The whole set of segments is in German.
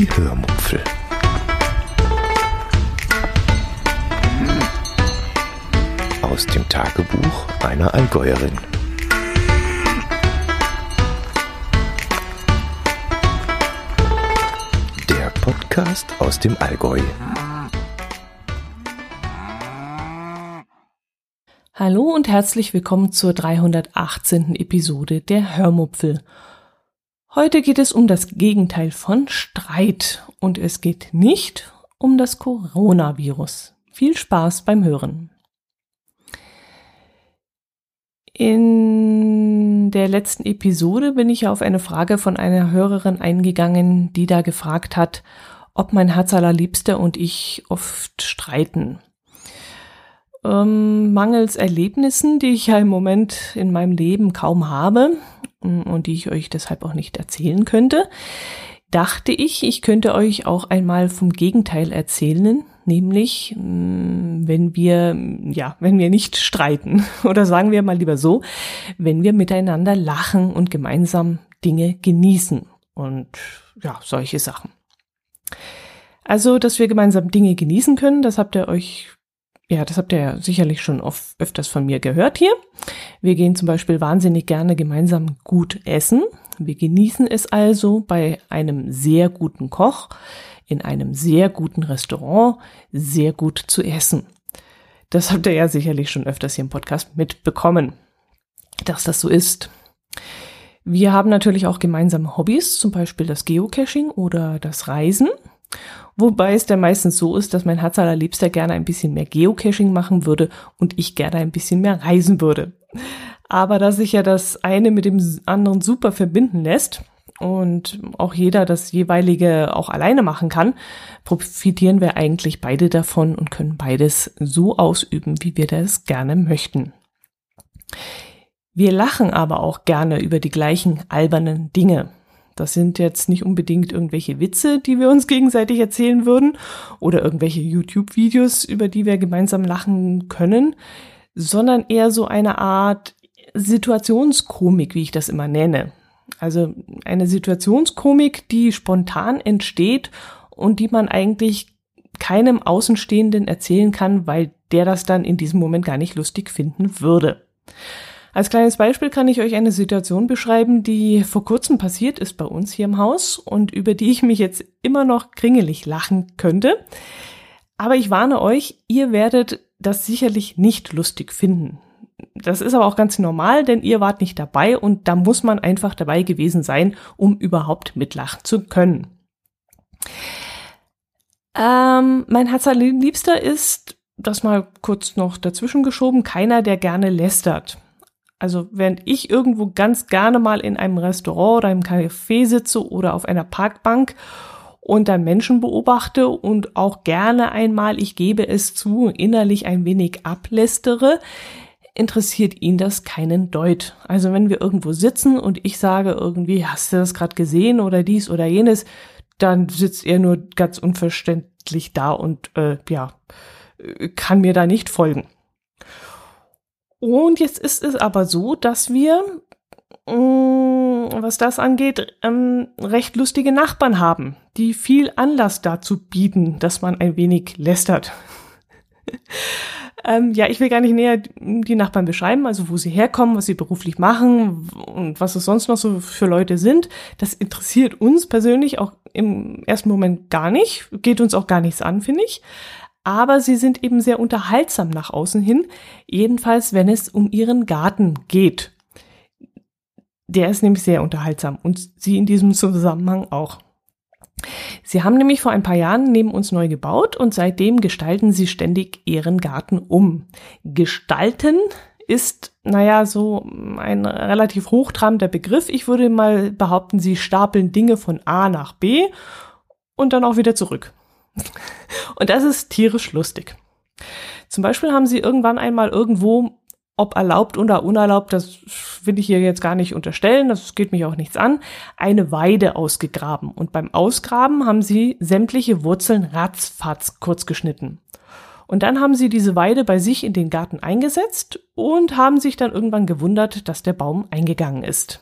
Die Hörmupfel. Aus dem Tagebuch einer Allgäuerin. Der Podcast aus dem Allgäu. Hallo und herzlich willkommen zur 318. Episode der Hörmupfel. Heute geht es um das Gegenteil von Streit und es geht nicht um das Coronavirus. Viel Spaß beim Hören. In der letzten Episode bin ich auf eine Frage von einer Hörerin eingegangen, die da gefragt hat, ob mein Herz allerliebster und ich oft streiten ähm, mangels Erlebnissen, die ich ja im Moment in meinem Leben kaum habe mm, und die ich euch deshalb auch nicht erzählen könnte, dachte ich, ich könnte euch auch einmal vom Gegenteil erzählen, nämlich mm, wenn wir, ja, wenn wir nicht streiten oder sagen wir mal lieber so, wenn wir miteinander lachen und gemeinsam Dinge genießen und ja, solche Sachen. Also, dass wir gemeinsam Dinge genießen können, das habt ihr euch ja, das habt ihr ja sicherlich schon oft, öfters von mir gehört hier. Wir gehen zum Beispiel wahnsinnig gerne gemeinsam gut essen. Wir genießen es also bei einem sehr guten Koch in einem sehr guten Restaurant sehr gut zu essen. Das habt ihr ja sicherlich schon öfters hier im Podcast mitbekommen, dass das so ist. Wir haben natürlich auch gemeinsame Hobbys, zum Beispiel das Geocaching oder das Reisen. Wobei es dann meistens so ist, dass mein Herz allerliebster gerne ein bisschen mehr Geocaching machen würde und ich gerne ein bisschen mehr reisen würde. Aber da sich ja das eine mit dem anderen super verbinden lässt und auch jeder das jeweilige auch alleine machen kann, profitieren wir eigentlich beide davon und können beides so ausüben, wie wir das gerne möchten. Wir lachen aber auch gerne über die gleichen albernen Dinge. Das sind jetzt nicht unbedingt irgendwelche Witze, die wir uns gegenseitig erzählen würden oder irgendwelche YouTube-Videos, über die wir gemeinsam lachen können, sondern eher so eine Art Situationskomik, wie ich das immer nenne. Also eine Situationskomik, die spontan entsteht und die man eigentlich keinem Außenstehenden erzählen kann, weil der das dann in diesem Moment gar nicht lustig finden würde. Als kleines Beispiel kann ich euch eine Situation beschreiben, die vor kurzem passiert ist bei uns hier im Haus und über die ich mich jetzt immer noch kringelig lachen könnte. Aber ich warne euch, ihr werdet das sicherlich nicht lustig finden. Das ist aber auch ganz normal, denn ihr wart nicht dabei und da muss man einfach dabei gewesen sein, um überhaupt mitlachen zu können. Ähm, mein Herz liebster ist, das mal kurz noch dazwischen geschoben, keiner, der gerne lästert. Also während ich irgendwo ganz gerne mal in einem Restaurant oder einem Café sitze oder auf einer Parkbank und dann Menschen beobachte und auch gerne einmal, ich gebe es zu, innerlich ein wenig ablästere, interessiert ihn das keinen Deut. Also wenn wir irgendwo sitzen und ich sage irgendwie, hast du das gerade gesehen oder dies oder jenes, dann sitzt er nur ganz unverständlich da und äh, ja, kann mir da nicht folgen. Und jetzt ist es aber so, dass wir, mm, was das angeht, ähm, recht lustige Nachbarn haben, die viel Anlass dazu bieten, dass man ein wenig lästert. ähm, ja, ich will gar nicht näher die Nachbarn beschreiben, also wo sie herkommen, was sie beruflich machen und was es sonst noch so für Leute sind. Das interessiert uns persönlich auch im ersten Moment gar nicht, geht uns auch gar nichts an, finde ich aber sie sind eben sehr unterhaltsam nach außen hin, jedenfalls wenn es um ihren Garten geht. Der ist nämlich sehr unterhaltsam und sie in diesem Zusammenhang auch. Sie haben nämlich vor ein paar Jahren neben uns neu gebaut und seitdem gestalten sie ständig ihren Garten um. Gestalten ist, naja, so ein relativ hochtrabender Begriff. Ich würde mal behaupten, sie stapeln Dinge von A nach B und dann auch wieder zurück. Und das ist tierisch lustig. Zum Beispiel haben sie irgendwann einmal irgendwo, ob erlaubt oder unerlaubt, das will ich hier jetzt gar nicht unterstellen, das geht mich auch nichts an, eine Weide ausgegraben. Und beim Ausgraben haben sie sämtliche Wurzeln ratzfatz kurz geschnitten. Und dann haben sie diese Weide bei sich in den Garten eingesetzt und haben sich dann irgendwann gewundert, dass der Baum eingegangen ist.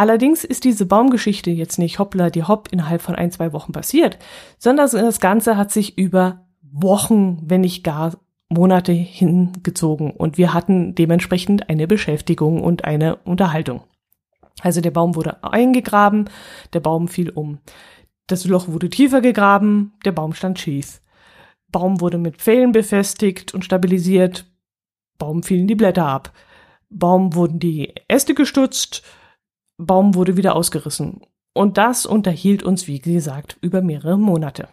Allerdings ist diese Baumgeschichte jetzt nicht hoppla die hopp innerhalb von ein, zwei Wochen passiert, sondern das Ganze hat sich über Wochen, wenn nicht gar Monate hingezogen und wir hatten dementsprechend eine Beschäftigung und eine Unterhaltung. Also der Baum wurde eingegraben, der Baum fiel um. Das Loch wurde tiefer gegraben, der Baum stand schief. Baum wurde mit Pfählen befestigt und stabilisiert, Baum fielen die Blätter ab. Baum wurden die Äste gestutzt, Baum wurde wieder ausgerissen. Und das unterhielt uns, wie gesagt, über mehrere Monate.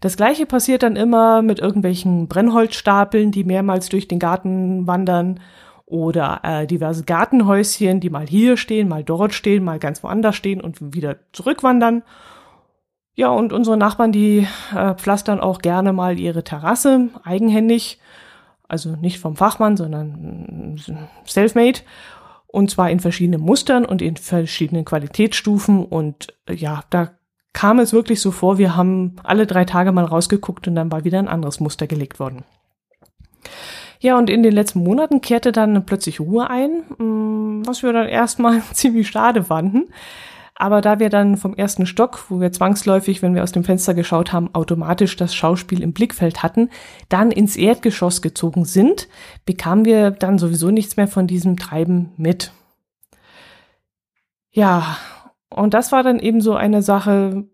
Das gleiche passiert dann immer mit irgendwelchen Brennholzstapeln, die mehrmals durch den Garten wandern oder äh, diverse Gartenhäuschen, die mal hier stehen, mal dort stehen, mal ganz woanders stehen und wieder zurückwandern. Ja, und unsere Nachbarn, die äh, pflastern auch gerne mal ihre Terrasse eigenhändig, also nicht vom Fachmann, sondern selfmade und zwar in verschiedenen Mustern und in verschiedenen Qualitätsstufen und äh, ja, da kam es wirklich so vor, wir haben alle drei Tage mal rausgeguckt und dann war wieder ein anderes Muster gelegt worden. Ja, und in den letzten Monaten kehrte dann plötzlich Ruhe ein, mm, was wir dann erstmal ziemlich schade fanden. Aber da wir dann vom ersten Stock, wo wir zwangsläufig, wenn wir aus dem Fenster geschaut haben, automatisch das Schauspiel im Blickfeld hatten, dann ins Erdgeschoss gezogen sind, bekamen wir dann sowieso nichts mehr von diesem Treiben mit. Ja, und das war dann eben so eine Sache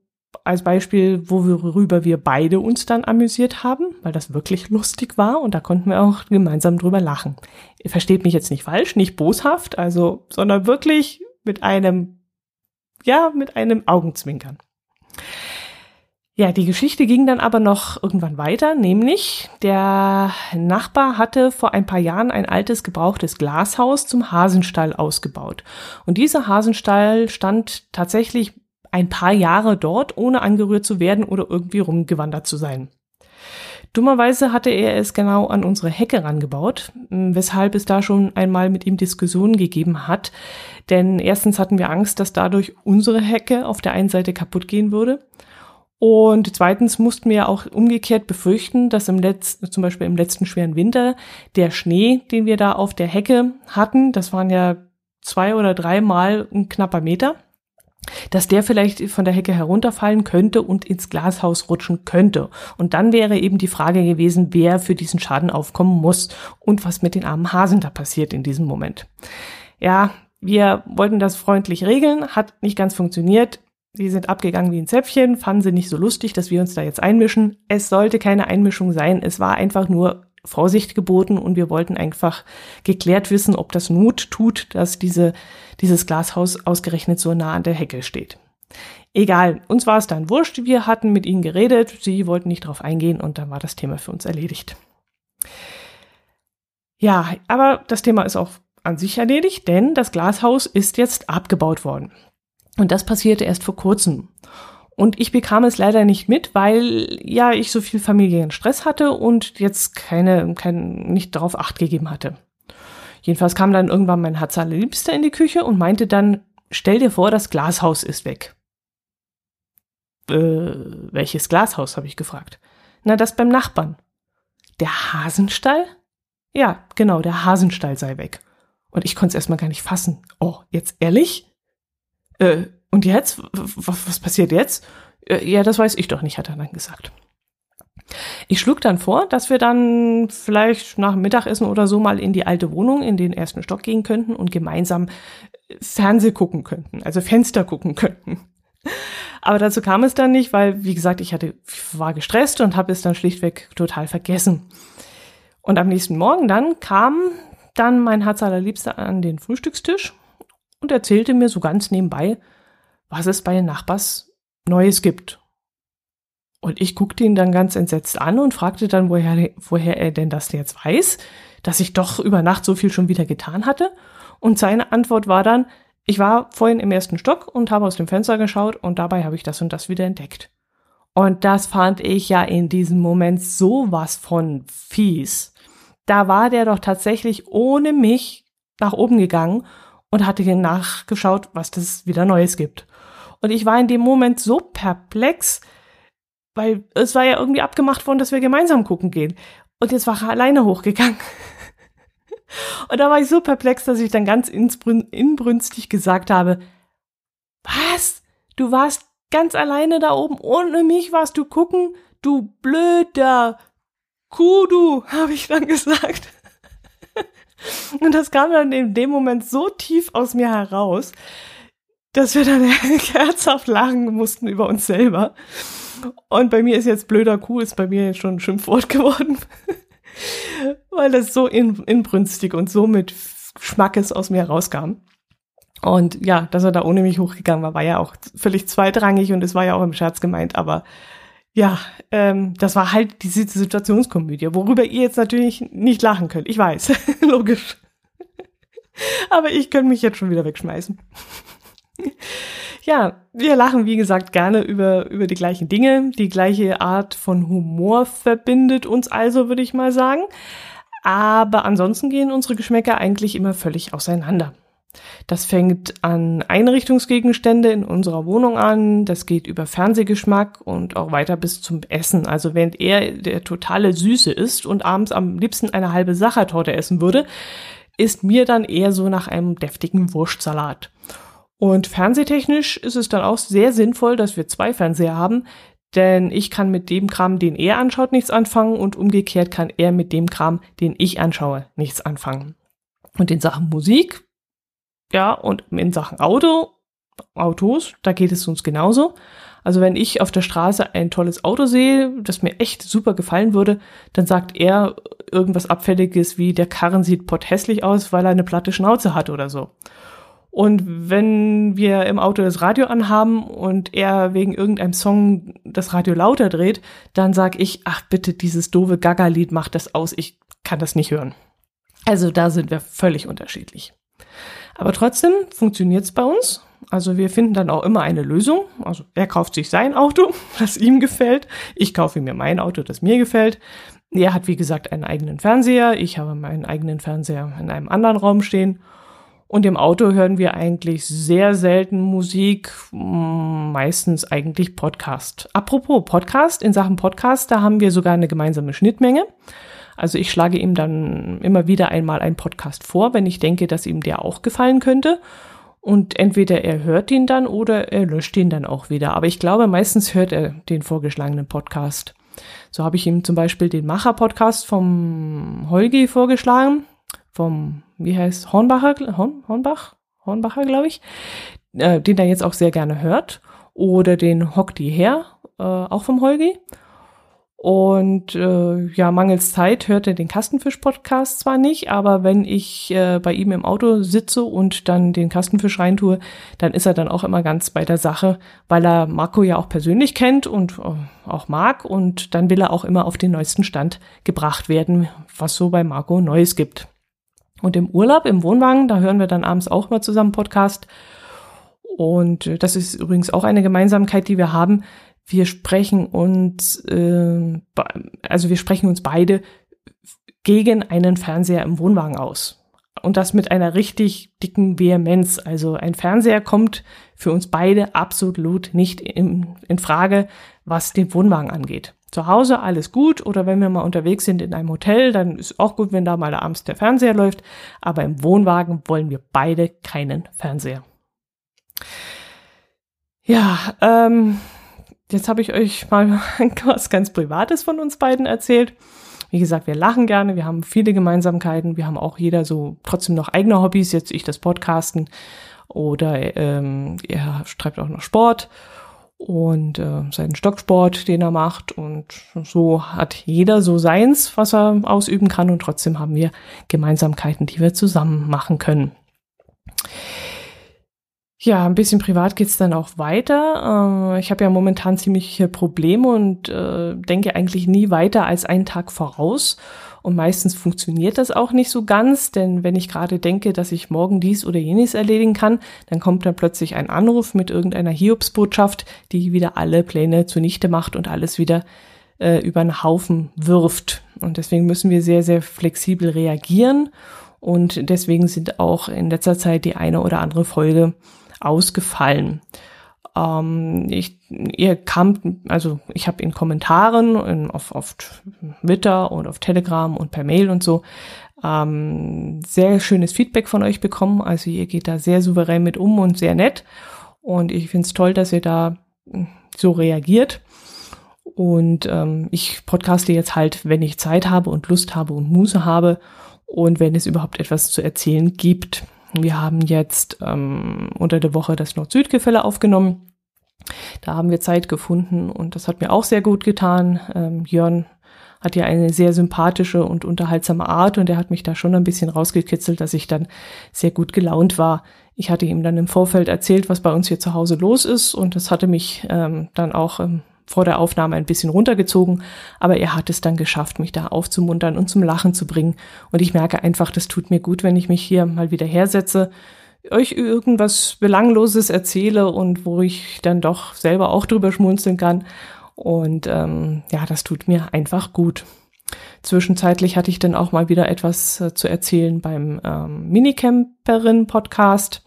als Beispiel, worüber wir beide uns dann amüsiert haben, weil das wirklich lustig war und da konnten wir auch gemeinsam drüber lachen. Ihr versteht mich jetzt nicht falsch, nicht boshaft, also, sondern wirklich mit einem, ja, mit einem Augenzwinkern. Ja, die Geschichte ging dann aber noch irgendwann weiter, nämlich der Nachbar hatte vor ein paar Jahren ein altes gebrauchtes Glashaus zum Hasenstall ausgebaut. Und dieser Hasenstall stand tatsächlich ein paar Jahre dort, ohne angerührt zu werden oder irgendwie rumgewandert zu sein. Dummerweise hatte er es genau an unsere Hecke rangebaut, weshalb es da schon einmal mit ihm Diskussionen gegeben hat. Denn erstens hatten wir Angst, dass dadurch unsere Hecke auf der einen Seite kaputt gehen würde. Und zweitens mussten wir auch umgekehrt befürchten, dass im letzten, zum Beispiel im letzten schweren Winter, der Schnee, den wir da auf der Hecke hatten, das waren ja zwei oder dreimal ein knapper Meter, dass der vielleicht von der Hecke herunterfallen könnte und ins Glashaus rutschen könnte. Und dann wäre eben die Frage gewesen, wer für diesen Schaden aufkommen muss und was mit den armen Hasen da passiert in diesem Moment. Ja, wir wollten das freundlich regeln, hat nicht ganz funktioniert. Die sind abgegangen wie ein Zäpfchen, fanden sie nicht so lustig, dass wir uns da jetzt einmischen. Es sollte keine Einmischung sein, es war einfach nur Vorsicht geboten und wir wollten einfach geklärt wissen, ob das Not tut, dass diese, dieses Glashaus ausgerechnet so nah an der Hecke steht. Egal, uns war es dann wurscht, wir hatten mit ihnen geredet, sie wollten nicht drauf eingehen und dann war das Thema für uns erledigt. Ja, aber das Thema ist auch an sich erledigt, denn das Glashaus ist jetzt abgebaut worden. Und das passierte erst vor kurzem. Und ich bekam es leider nicht mit, weil ja ich so viel Familienstress hatte und jetzt keine, kein, nicht darauf acht gegeben hatte. Jedenfalls kam dann irgendwann mein Herz allerliebster in die Küche und meinte dann, stell dir vor, das Glashaus ist weg. Äh, welches Glashaus, habe ich gefragt. Na, das beim Nachbarn. Der Hasenstall? Ja, genau, der Hasenstall sei weg. Und ich konnte es erstmal gar nicht fassen. Oh, jetzt ehrlich? Äh, und jetzt? Was, passiert jetzt? Äh, ja, das weiß ich doch nicht, hat er dann gesagt. Ich schlug dann vor, dass wir dann vielleicht nach Mittagessen oder so mal in die alte Wohnung, in den ersten Stock gehen könnten und gemeinsam äh, Fernseh gucken könnten, also Fenster gucken könnten. Aber dazu kam es dann nicht, weil, wie gesagt, ich hatte, war gestresst und habe es dann schlichtweg total vergessen. Und am nächsten Morgen dann kam dann mein Herz allerliebster an den Frühstückstisch und erzählte mir so ganz nebenbei, was es bei den Nachbars Neues gibt. Und ich guckte ihn dann ganz entsetzt an und fragte dann, woher, woher er denn das jetzt weiß, dass ich doch über Nacht so viel schon wieder getan hatte. Und seine Antwort war dann, ich war vorhin im ersten Stock und habe aus dem Fenster geschaut und dabei habe ich das und das wieder entdeckt. Und das fand ich ja in diesem Moment sowas von fies. Da war der doch tatsächlich ohne mich nach oben gegangen und hatte nachgeschaut, was das wieder Neues gibt. Und ich war in dem Moment so perplex, weil es war ja irgendwie abgemacht worden, dass wir gemeinsam gucken gehen. Und jetzt war er alleine hochgegangen. Und da war ich so perplex, dass ich dann ganz inbrünstig gesagt habe, was? Du warst ganz alleine da oben, ohne mich warst du gucken? Du blöder Kuh, du, habe ich dann gesagt. Und das kam dann in dem Moment so tief aus mir heraus, dass wir dann herzhaft lachen mussten über uns selber. Und bei mir ist jetzt blöder Kuh, ist bei mir jetzt schon ein Schimpfwort geworden. Weil das so in, inbrünstig und so mit Schmackes aus mir herauskam. Und ja, dass er da ohne mich hochgegangen war, war ja auch völlig zweitrangig und es war ja auch im Scherz gemeint, aber ja, ähm, das war halt diese Situationskomödie, worüber ihr jetzt natürlich nicht lachen könnt. Ich weiß, logisch. Aber ich könnte mich jetzt schon wieder wegschmeißen. ja, wir lachen, wie gesagt, gerne über, über die gleichen Dinge. Die gleiche Art von Humor verbindet uns also, würde ich mal sagen. Aber ansonsten gehen unsere Geschmäcker eigentlich immer völlig auseinander. Das fängt an Einrichtungsgegenstände in unserer Wohnung an, das geht über Fernsehgeschmack und auch weiter bis zum Essen. Also während er der totale Süße ist und abends am liebsten eine halbe Sachertorte essen würde, ist mir dann eher so nach einem deftigen Wurstsalat. Und fernsehtechnisch ist es dann auch sehr sinnvoll, dass wir zwei Fernseher haben, denn ich kann mit dem Kram, den er anschaut, nichts anfangen und umgekehrt kann er mit dem Kram, den ich anschaue, nichts anfangen. Und in Sachen Musik ja, und in Sachen Auto, Autos, da geht es uns genauso. Also wenn ich auf der Straße ein tolles Auto sehe, das mir echt super gefallen würde, dann sagt er irgendwas Abfälliges wie, der Karren sieht potthässlich aus, weil er eine platte Schnauze hat oder so. Und wenn wir im Auto das Radio anhaben und er wegen irgendeinem Song das Radio lauter dreht, dann sag ich, ach bitte, dieses doofe Gaga-Lied macht das aus, ich kann das nicht hören. Also da sind wir völlig unterschiedlich. Aber trotzdem funktioniert es bei uns. Also wir finden dann auch immer eine Lösung. Also er kauft sich sein Auto, das ihm gefällt. Ich kaufe mir mein Auto, das mir gefällt. Er hat, wie gesagt, einen eigenen Fernseher. Ich habe meinen eigenen Fernseher in einem anderen Raum stehen. Und im Auto hören wir eigentlich sehr selten Musik, meistens eigentlich Podcast. Apropos Podcast, in Sachen Podcast, da haben wir sogar eine gemeinsame Schnittmenge. Also ich schlage ihm dann immer wieder einmal einen Podcast vor, wenn ich denke, dass ihm der auch gefallen könnte. Und entweder er hört ihn dann oder er löscht ihn dann auch wieder. Aber ich glaube, meistens hört er den vorgeschlagenen Podcast. So habe ich ihm zum Beispiel den Macher-Podcast vom Holgi vorgeschlagen, vom, wie heißt, Hornbacher, Horn, Hornbach? Hornbacher, glaube ich, äh, den er jetzt auch sehr gerne hört. Oder den Hock die her, äh, auch vom Holgi. Und äh, ja, mangels Zeit hört er den Kastenfisch-Podcast zwar nicht, aber wenn ich äh, bei ihm im Auto sitze und dann den Kastenfisch reintue, dann ist er dann auch immer ganz bei der Sache, weil er Marco ja auch persönlich kennt und äh, auch mag und dann will er auch immer auf den neuesten Stand gebracht werden, was so bei Marco Neues gibt. Und im Urlaub, im Wohnwagen, da hören wir dann abends auch mal zusammen Podcast. Und äh, das ist übrigens auch eine Gemeinsamkeit, die wir haben wir sprechen uns, äh, also wir sprechen uns beide gegen einen Fernseher im Wohnwagen aus. Und das mit einer richtig dicken Vehemenz. Also ein Fernseher kommt für uns beide absolut nicht in, in Frage, was den Wohnwagen angeht. Zu Hause alles gut oder wenn wir mal unterwegs sind in einem Hotel, dann ist auch gut, wenn da mal abends der Fernseher läuft. Aber im Wohnwagen wollen wir beide keinen Fernseher. Ja, ähm, Jetzt habe ich euch mal was ganz Privates von uns beiden erzählt. Wie gesagt, wir lachen gerne, wir haben viele Gemeinsamkeiten, wir haben auch jeder so trotzdem noch eigene Hobbys, jetzt ich das Podcasten oder ähm, er treibt auch noch Sport und äh, seinen Stocksport, den er macht und so hat jeder so seins, was er ausüben kann und trotzdem haben wir Gemeinsamkeiten, die wir zusammen machen können. Ja, ein bisschen privat geht's dann auch weiter. Äh, ich habe ja momentan ziemliche Probleme und äh, denke eigentlich nie weiter als einen Tag voraus. Und meistens funktioniert das auch nicht so ganz, denn wenn ich gerade denke, dass ich morgen dies oder jenes erledigen kann, dann kommt dann plötzlich ein Anruf mit irgendeiner Hiobsbotschaft, die wieder alle Pläne zunichte macht und alles wieder äh, über den Haufen wirft. Und deswegen müssen wir sehr, sehr flexibel reagieren. Und deswegen sind auch in letzter Zeit die eine oder andere Folge ausgefallen. Ähm, ich, ihr kamt, also ich habe in Kommentaren in, auf, auf Twitter und auf Telegram und per Mail und so ähm, sehr schönes Feedback von euch bekommen. Also ihr geht da sehr souverän mit um und sehr nett. Und ich finde es toll, dass ihr da hm, so reagiert. Und ähm, ich podcaste jetzt halt, wenn ich Zeit habe und Lust habe und Muße habe und wenn es überhaupt etwas zu erzählen gibt. Wir haben jetzt ähm, unter der Woche das Nord-Süd-Gefälle aufgenommen. Da haben wir Zeit gefunden und das hat mir auch sehr gut getan. Ähm, Jörn hat ja eine sehr sympathische und unterhaltsame Art und er hat mich da schon ein bisschen rausgekitzelt, dass ich dann sehr gut gelaunt war. Ich hatte ihm dann im Vorfeld erzählt, was bei uns hier zu Hause los ist und das hatte mich ähm, dann auch ähm, vor der Aufnahme ein bisschen runtergezogen, aber er hat es dann geschafft, mich da aufzumuntern und zum Lachen zu bringen. Und ich merke einfach, das tut mir gut, wenn ich mich hier mal wieder hersetze, euch irgendwas Belangloses erzähle und wo ich dann doch selber auch drüber schmunzeln kann. Und ähm, ja, das tut mir einfach gut. Zwischenzeitlich hatte ich dann auch mal wieder etwas äh, zu erzählen beim ähm, Minicamperin-Podcast.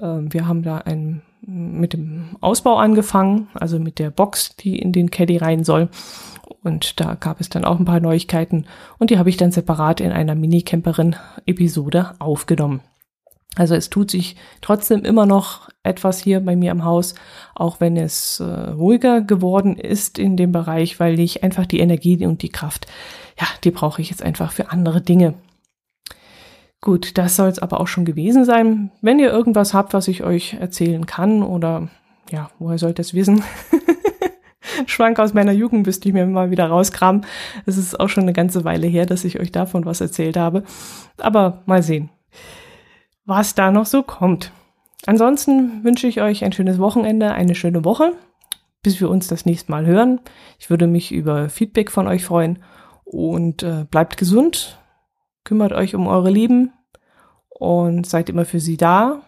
Ähm, wir haben da ein mit dem Ausbau angefangen, also mit der Box, die in den Caddy rein soll. Und da gab es dann auch ein paar Neuigkeiten und die habe ich dann separat in einer Mini-Camperin-Episode aufgenommen. Also es tut sich trotzdem immer noch etwas hier bei mir im Haus, auch wenn es äh, ruhiger geworden ist in dem Bereich, weil ich einfach die Energie und die Kraft, ja, die brauche ich jetzt einfach für andere Dinge. Gut, das soll es aber auch schon gewesen sein. Wenn ihr irgendwas habt, was ich euch erzählen kann oder ja, woher sollt ihr es wissen? Schwank aus meiner Jugend müsste ich mir mal wieder rauskramen. Es ist auch schon eine ganze Weile her, dass ich euch davon was erzählt habe. Aber mal sehen, was da noch so kommt. Ansonsten wünsche ich euch ein schönes Wochenende, eine schöne Woche, bis wir uns das nächste Mal hören. Ich würde mich über Feedback von euch freuen und äh, bleibt gesund, kümmert euch um eure Lieben und seid immer für sie da.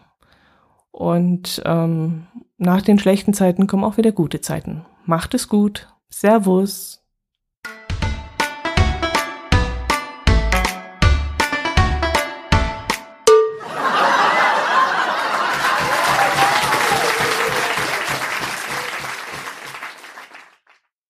Und ähm, nach den schlechten Zeiten kommen auch wieder gute Zeiten. Macht es gut. Servus.